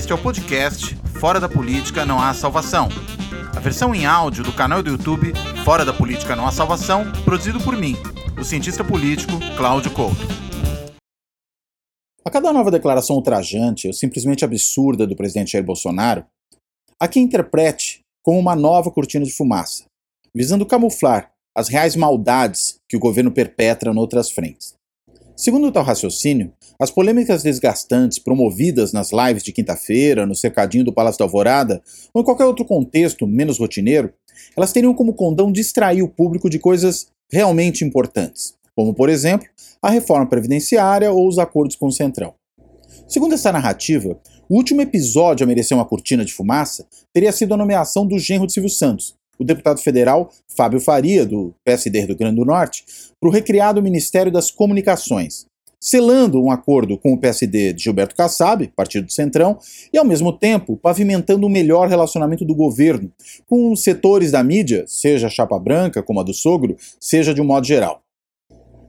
Este é o podcast Fora da Política Não Há Salvação. A versão em áudio do canal do YouTube Fora da Política Não Há Salvação, produzido por mim, o cientista político Cláudio Couto. A cada nova declaração ultrajante ou simplesmente absurda do presidente Jair Bolsonaro, há quem interprete como uma nova cortina de fumaça, visando camuflar as reais maldades que o governo perpetra noutras frentes. Segundo tal raciocínio, as polêmicas desgastantes promovidas nas lives de quinta-feira, no cercadinho do Palácio da Alvorada, ou em qualquer outro contexto menos rotineiro, elas teriam como condão distrair o público de coisas realmente importantes, como, por exemplo, a reforma previdenciária ou os acordos com o Centrão. Segundo essa narrativa, o último episódio a merecer uma cortina de fumaça teria sido a nomeação do genro de Silvio Santos, o deputado federal Fábio Faria, do PSD do Rio Grande do Norte, para o recriado Ministério das Comunicações, selando um acordo com o PSD de Gilberto Kassab, partido do Centrão, e ao mesmo tempo pavimentando um melhor relacionamento do governo com os setores da mídia, seja a chapa branca, como a do sogro, seja de um modo geral.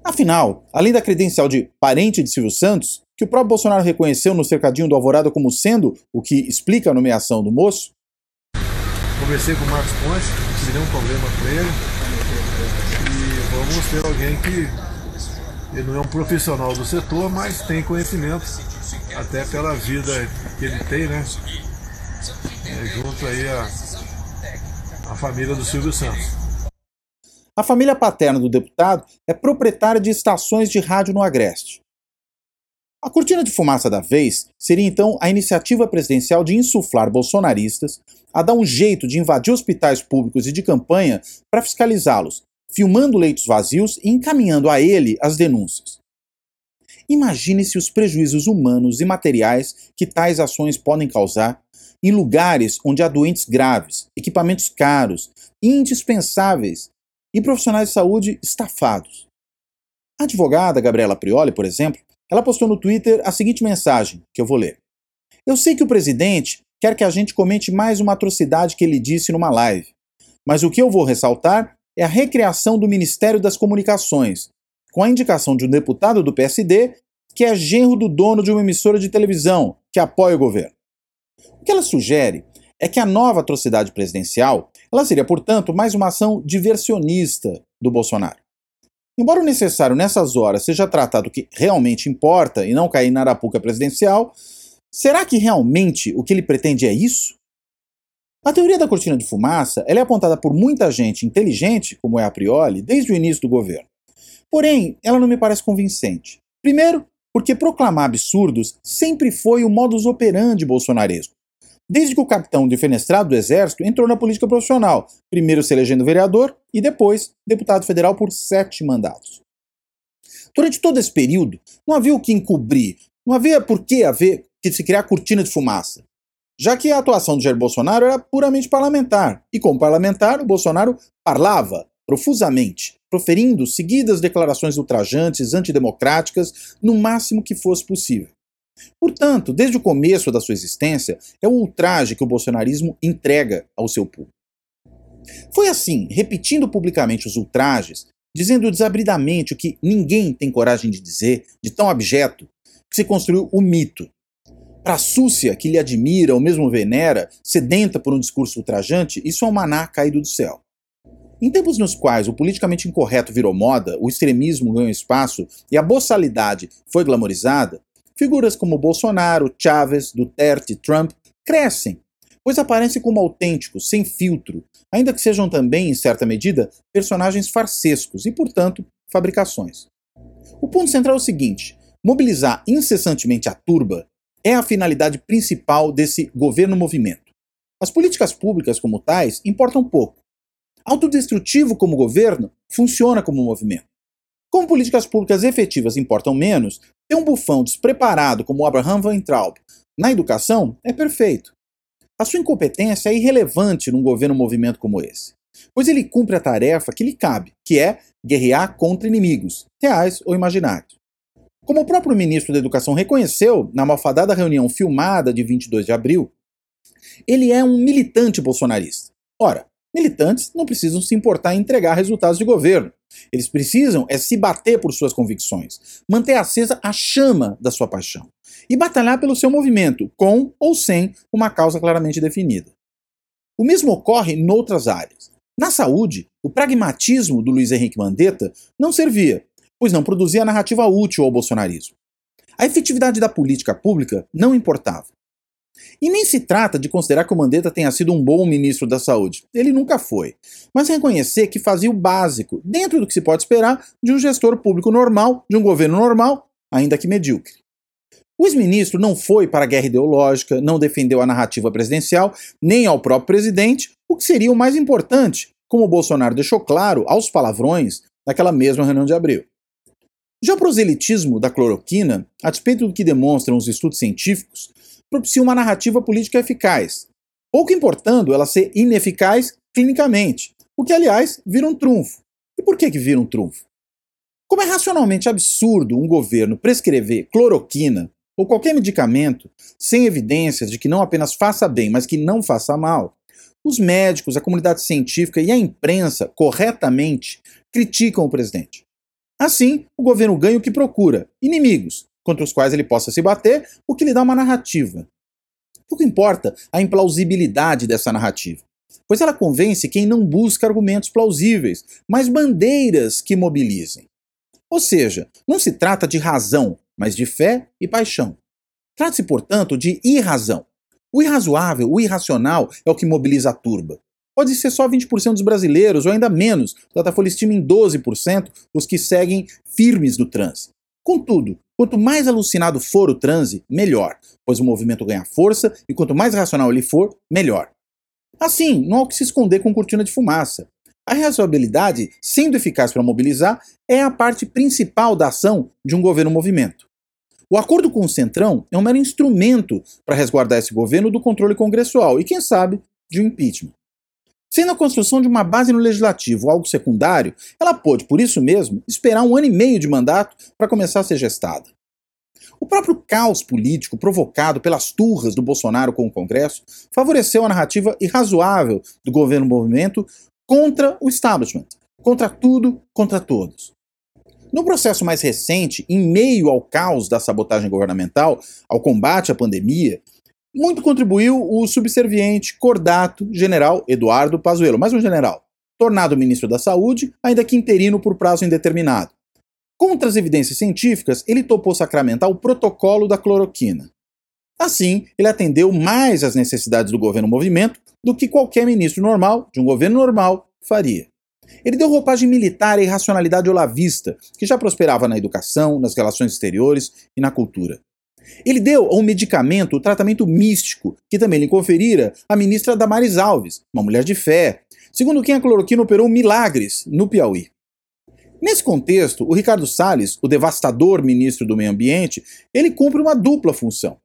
Afinal, além da credencial de parente de Silvio Santos, que o próprio Bolsonaro reconheceu no cercadinho do Alvorada como sendo o que explica a nomeação do moço, Conversei com o Marcos Ponte, não tive nenhum problema com ele. E vamos ter alguém que ele não é um profissional do setor, mas tem conhecimento, até pela vida que ele tem, né? É, junto aí a, a família do Silvio Santos. A família paterna do deputado é proprietária de estações de rádio no Agreste. A cortina de fumaça da vez seria então a iniciativa presidencial de insuflar bolsonaristas a dar um jeito de invadir hospitais públicos e de campanha para fiscalizá-los, filmando leitos vazios e encaminhando a ele as denúncias. Imagine-se os prejuízos humanos e materiais que tais ações podem causar em lugares onde há doentes graves, equipamentos caros, indispensáveis e profissionais de saúde estafados. A advogada Gabriela Prioli, por exemplo, ela postou no Twitter a seguinte mensagem, que eu vou ler. Eu sei que o presidente quer que a gente comente mais uma atrocidade que ele disse numa live, mas o que eu vou ressaltar é a recriação do Ministério das Comunicações, com a indicação de um deputado do PSD que é genro do dono de uma emissora de televisão que apoia o governo. O que ela sugere é que a nova atrocidade presidencial ela seria, portanto, mais uma ação diversionista do Bolsonaro. Embora o necessário nessas horas seja tratar do que realmente importa e não cair na arapuca presidencial, será que realmente o que ele pretende é isso? A teoria da cortina de fumaça é apontada por muita gente inteligente, como é a Prioli, desde o início do governo. Porém, ela não me parece convincente. Primeiro, porque proclamar absurdos sempre foi o modus operandi bolsonaresco desde que o capitão defenestrado do Exército entrou na política profissional, primeiro se elegendo vereador e depois deputado federal por sete mandatos. Durante todo esse período, não havia o que encobrir, não havia por que haver que se criar cortina de fumaça, já que a atuação do Jair Bolsonaro era puramente parlamentar, e como parlamentar, o Bolsonaro parlava profusamente, proferindo seguidas declarações ultrajantes, antidemocráticas, no máximo que fosse possível. Portanto, desde o começo da sua existência, é o ultraje que o bolsonarismo entrega ao seu público. Foi assim, repetindo publicamente os ultrajes, dizendo desabridamente o que ninguém tem coragem de dizer, de tão abjeto, que se construiu o mito. Para a súcia que lhe admira ou mesmo venera, sedenta por um discurso ultrajante, isso é um maná caído do céu. Em tempos nos quais o politicamente incorreto virou moda, o extremismo ganhou espaço e a boçalidade foi glamorizada, Figuras como Bolsonaro, Chávez, Duterte, Trump crescem, pois aparecem como autênticos, sem filtro, ainda que sejam também, em certa medida, personagens farsescos e, portanto, fabricações. O ponto central é o seguinte: mobilizar incessantemente a turba é a finalidade principal desse governo-movimento. As políticas públicas, como tais, importam pouco. Autodestrutivo como governo, funciona como movimento. Como políticas públicas efetivas importam menos, ter um bufão despreparado como Abraham Weintraub na educação é perfeito. A sua incompetência é irrelevante num governo-movimento como esse, pois ele cumpre a tarefa que lhe cabe, que é guerrear contra inimigos, reais ou imaginários. Como o próprio ministro da Educação reconheceu na malfadada reunião filmada de 22 de abril, ele é um militante bolsonarista. Ora, militantes não precisam se importar em entregar resultados de governo, Eles precisam é se bater por suas convicções, manter acesa a chama da sua paixão e batalhar pelo seu movimento, com ou sem uma causa claramente definida. O mesmo ocorre noutras áreas. Na saúde, o pragmatismo do Luiz Henrique Mandetta não servia, pois não produzia narrativa útil ao bolsonarismo. A efetividade da política pública não importava. E nem se trata de considerar que o Mandetta tenha sido um bom ministro da saúde. Ele nunca foi. Mas reconhecer que fazia o básico, dentro do que se pode esperar de um gestor público normal, de um governo normal, ainda que medíocre. O ex-ministro não foi para a guerra ideológica, não defendeu a narrativa presidencial, nem ao próprio presidente, o que seria o mais importante, como o Bolsonaro deixou claro aos palavrões naquela mesma reunião de abril. Já o proselitismo da cloroquina, a despeito do que demonstram os estudos científicos, propicia uma narrativa política eficaz, pouco importando ela ser ineficaz clinicamente, o que, aliás, vira um trunfo. E por que, que vira um trunfo? Como é racionalmente absurdo um governo prescrever cloroquina ou qualquer medicamento sem evidências de que não apenas faça bem, mas que não faça mal, os médicos, a comunidade científica e a imprensa corretamente criticam o presidente. Assim, o governo ganha o que procura: inimigos, contra os quais ele possa se bater, o que lhe dá uma narrativa. Pouco importa a implausibilidade dessa narrativa, pois ela convence quem não busca argumentos plausíveis, mas bandeiras que mobilizem. Ou seja, não se trata de razão, mas de fé e paixão. Trata-se, portanto, de irrazão. O irrazoável, o irracional é o que mobiliza a turba. Pode ser só 20% dos brasileiros, ou ainda menos. O Datafolha estima em 12% os que seguem firmes no transe. Contudo, quanto mais alucinado for o transe, melhor, pois o movimento ganha força e quanto mais racional ele for, melhor. Assim, não há o que se esconder com cortina de fumaça. A razoabilidade, sendo eficaz para mobilizar, é a parte principal da ação de um governo-movimento. O acordo com o Centrão é um mero instrumento para resguardar esse governo do controle congressual e, quem sabe, de um impeachment. Sendo a construção de uma base no legislativo algo secundário, ela pôde, por isso mesmo, esperar um ano e meio de mandato para começar a ser gestada. O próprio caos político provocado pelas turras do Bolsonaro com o Congresso favoreceu a narrativa irrazoável do governo movimento contra o establishment, contra tudo, contra todos. No processo mais recente, em meio ao caos da sabotagem governamental, ao combate à pandemia, muito contribuiu o subserviente, cordato, general Eduardo Pazuello, mais um general, tornado ministro da Saúde, ainda que interino por prazo indeterminado. Contra as evidências científicas, ele topou sacramentar o protocolo da cloroquina. Assim, ele atendeu mais às necessidades do governo movimento do que qualquer ministro normal, de um governo normal, faria. Ele deu roupagem militar e racionalidade olavista, que já prosperava na educação, nas relações exteriores e na cultura. Ele deu ao medicamento o tratamento místico, que também lhe conferira a ministra Damares Alves, uma mulher de fé, segundo quem a cloroquina operou milagres no Piauí. Nesse contexto, o Ricardo Salles, o devastador ministro do Meio Ambiente, ele cumpre uma dupla função.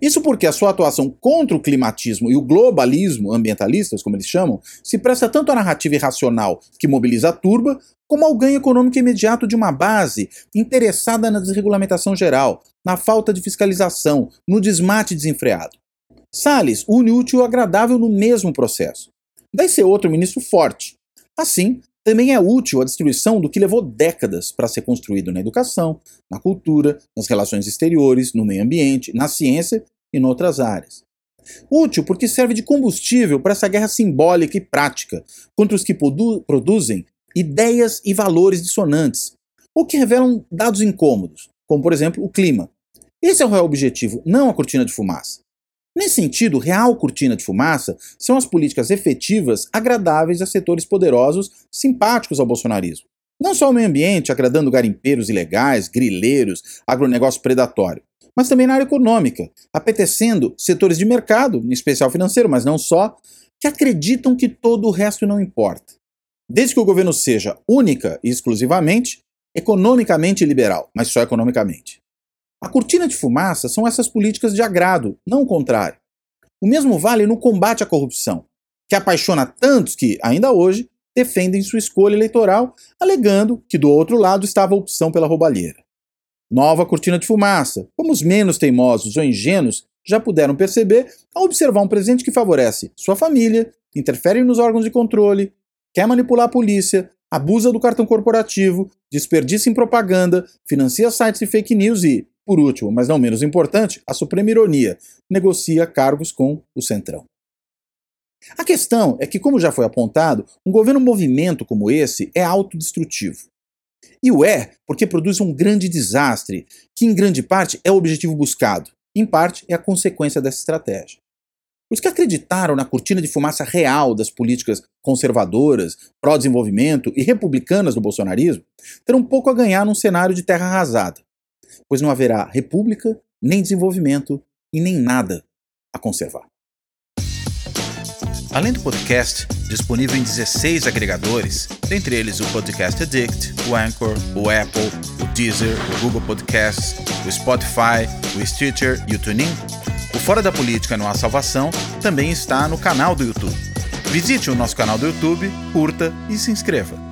Isso porque a sua atuação contra o climatismo e o globalismo ambientalistas, como eles chamam, se presta tanto à narrativa irracional que mobiliza a turba, como ao ganho econômico imediato de uma base interessada na desregulamentação geral, na falta de fiscalização, no desmate desenfreado. Salles une útil e agradável no mesmo processo. Daí ser outro ministro forte. Assim, também é útil a destruição do que levou décadas para ser construído na educação, na cultura, nas relações exteriores, no meio ambiente, na ciência e em outras áreas. Útil porque serve de combustível para essa guerra simbólica e prática contra os que produ produzem ideias e valores dissonantes, ou que revelam dados incômodos, como por exemplo o clima. Esse é o real objetivo, não a cortina de fumaça. Nesse sentido, real cortina de fumaça são as políticas efetivas agradáveis a setores poderosos simpáticos ao bolsonarismo. Não só o meio ambiente, agradando garimpeiros ilegais, grileiros, agronegócio predatório, mas também na área econômica, apetecendo setores de mercado, em especial financeiro, mas não só, que acreditam que todo o resto não importa. Desde que o governo seja única e exclusivamente economicamente liberal, mas só economicamente. A cortina de fumaça são essas políticas de agrado, não o contrário. O mesmo vale no combate à corrupção, que apaixona tantos que, ainda hoje, defendem sua escolha eleitoral, alegando que do outro lado estava a opção pela roubalheira. Nova cortina de fumaça, como os menos teimosos ou ingênuos já puderam perceber ao observar um presidente que favorece sua família, interfere nos órgãos de controle, quer manipular a polícia, abusa do cartão corporativo, desperdiça em propaganda, financia sites e fake news e, por último, mas não menos importante, a suprema ironia, negocia cargos com o Centrão. A questão é que, como já foi apontado, um governo movimento como esse é autodestrutivo. E o é porque produz um grande desastre, que em grande parte é o objetivo buscado, em parte é a consequência dessa estratégia. Os que acreditaram na cortina de fumaça real das políticas conservadoras, pró-desenvolvimento e republicanas do bolsonarismo terão pouco a ganhar num cenário de terra arrasada, pois não haverá república, nem desenvolvimento e nem nada a conservar. Além do podcast, disponível em 16 agregadores, dentre eles o Podcast Addict, o Anchor, o Apple, o Deezer, o Google Podcasts, o Spotify, o Stitcher e o TuneIn, o Fora da Política Não Há Salvação também está no canal do YouTube. Visite o nosso canal do YouTube, curta e se inscreva.